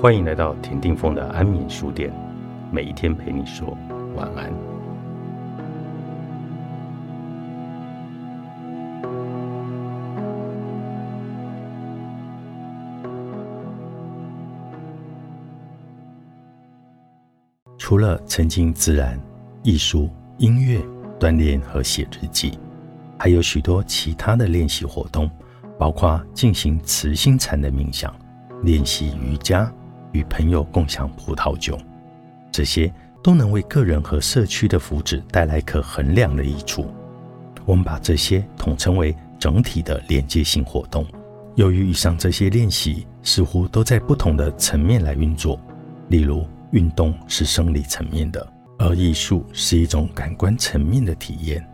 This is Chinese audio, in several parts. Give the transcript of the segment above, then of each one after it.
欢迎来到田定峰的安眠书店，每一天陪你说晚安。除了沉浸自然、艺术、音乐、锻炼和写日记，还有许多其他的练习活动，包括进行慈心禅的冥想、练习瑜伽。与朋友共享葡萄酒，这些都能为个人和社区的福祉带来可衡量的益处。我们把这些统称为整体的连接性活动。由于以上这些练习似乎都在不同的层面来运作，例如运动是生理层面的，而艺术是一种感官层面的体验。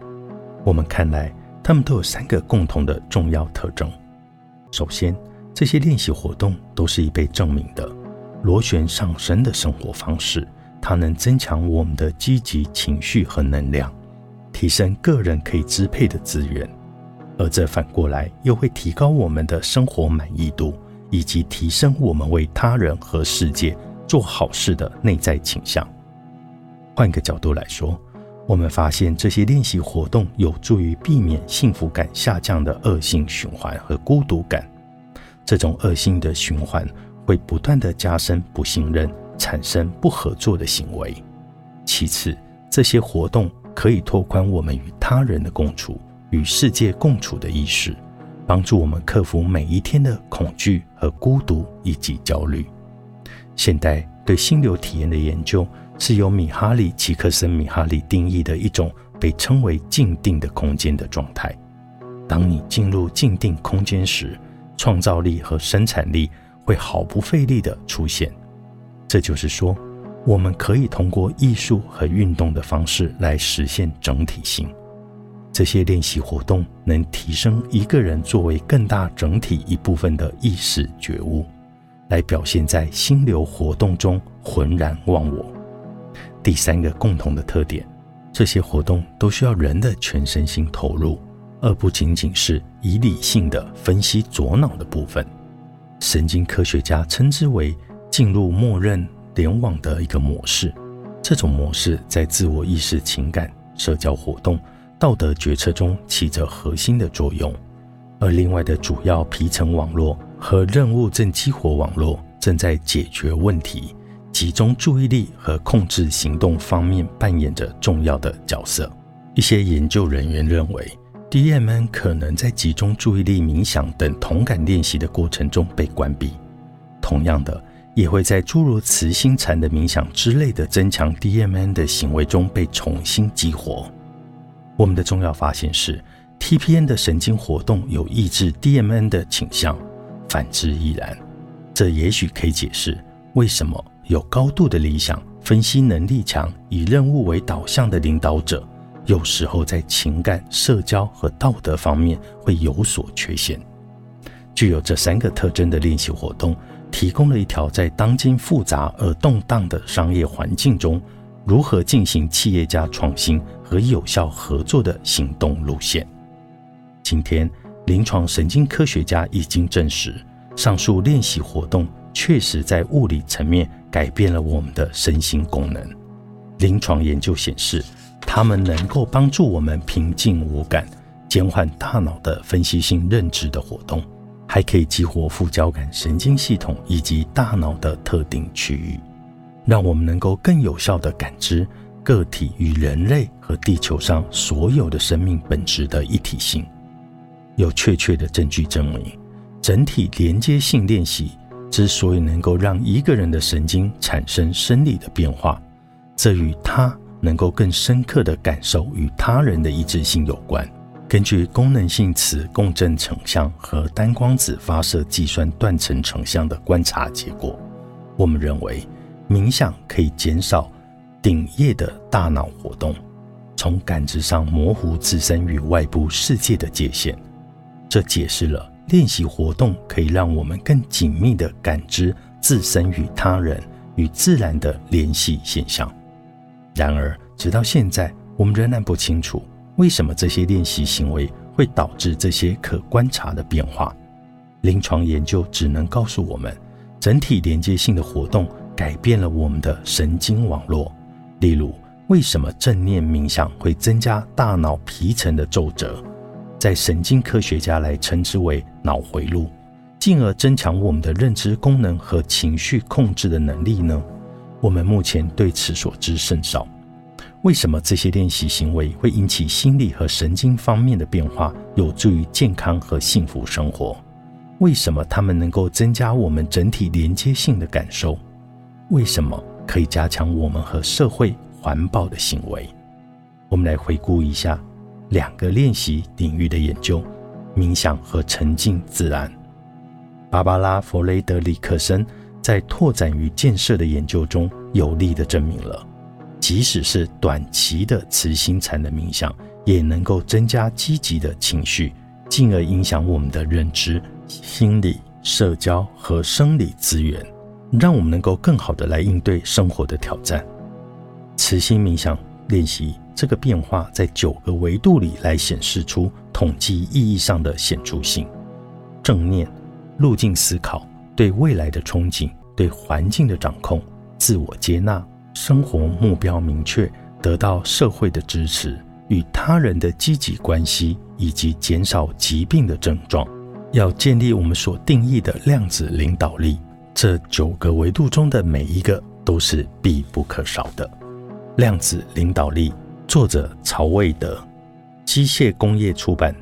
我们看来，它们都有三个共同的重要特征。首先，这些练习活动都是已被证明的。螺旋上升的生活方式，它能增强我们的积极情绪和能量，提升个人可以支配的资源，而这反过来又会提高我们的生活满意度，以及提升我们为他人和世界做好事的内在倾向。换个角度来说，我们发现这些练习活动有助于避免幸福感下降的恶性循环和孤独感。这种恶性的循环。会不断的加深不信任，产生不合作的行为。其次，这些活动可以拓宽我们与他人的共处、与世界共处的意识，帮助我们克服每一天的恐惧和孤独以及焦虑。现代对心流体验的研究是由米哈里·奇克森米哈里定义的一种被称为静定的空间的状态。当你进入静定空间时，创造力和生产力。会毫不费力地出现。这就是说，我们可以通过艺术和运动的方式来实现整体性。这些练习活动能提升一个人作为更大整体一部分的意识觉悟，来表现在心流活动中浑然忘我。第三个共同的特点，这些活动都需要人的全身心投入，而不仅仅是以理性的分析左脑的部分。神经科学家称之为进入默认联网的一个模式。这种模式在自我意识、情感、社交活动、道德决策中起着核心的作用。而另外的主要皮层网络和任务正激活网络正在解决问题、集中注意力和控制行动方面扮演着重要的角色。一些研究人员认为。DMN 可能在集中注意力、冥想等同感练习的过程中被关闭，同样的，也会在诸如慈心禅的冥想之类的增强 DMN 的行为中被重新激活。我们的重要发现是，TPN 的神经活动有抑制 DMN 的倾向，反之亦然。这也许可以解释为什么有高度的理想、分析能力强、以任务为导向的领导者。有时候在情感、社交和道德方面会有所缺陷。具有这三个特征的练习活动，提供了一条在当今复杂而动荡的商业环境中，如何进行企业家创新和有效合作的行动路线。今天，临床神经科学家已经证实，上述练习活动确实在物理层面改变了我们的身心功能。临床研究显示。它们能够帮助我们平静无感，减缓大脑的分析性认知的活动，还可以激活副交感神经系统以及大脑的特定区域，让我们能够更有效地感知个体与人类和地球上所有的生命本质的一体性。有确切的证据证明，整体连接性练习之所以能够让一个人的神经产生生理的变化，这与他。能够更深刻地感受与他人的一致性有关。根据功能性磁共振成像和单光子发射计算断层成像的观察结果，我们认为冥想可以减少顶叶的大脑活动，从感知上模糊自身与外部世界的界限。这解释了练习活动可以让我们更紧密地感知自身与他人与自然的联系现象。然而，直到现在，我们仍然不清楚为什么这些练习行为会导致这些可观察的变化。临床研究只能告诉我们，整体连接性的活动改变了我们的神经网络。例如，为什么正念冥想会增加大脑皮层的皱褶？在神经科学家来称之为脑回路，进而增强我们的认知功能和情绪控制的能力呢？我们目前对此所知甚少。为什么这些练习行为会引起心理和神经方面的变化，有助于健康和幸福生活？为什么它们能够增加我们整体连接性的感受？为什么可以加强我们和社会环保的行为？我们来回顾一下两个练习领域的研究：冥想和沉浸自然。芭芭拉·弗雷德里克森在拓展与建设的研究中，有力地证明了，即使是短期的慈心禅的冥想，也能够增加积极的情绪，进而影响我们的认知。心理、社交和生理资源，让我们能够更好的来应对生活的挑战。慈心冥想练习这个变化，在九个维度里来显示出统计意义上的显著性：正念、路径思考、对未来的憧憬、对环境的掌控、自我接纳、生活目标明确、得到社会的支持、与他人的积极关系，以及减少疾病的症状。要建立我们所定义的量子领导力，这九个维度中的每一个都是必不可少的。量子领导力，作者曹卫德，机械工业出版。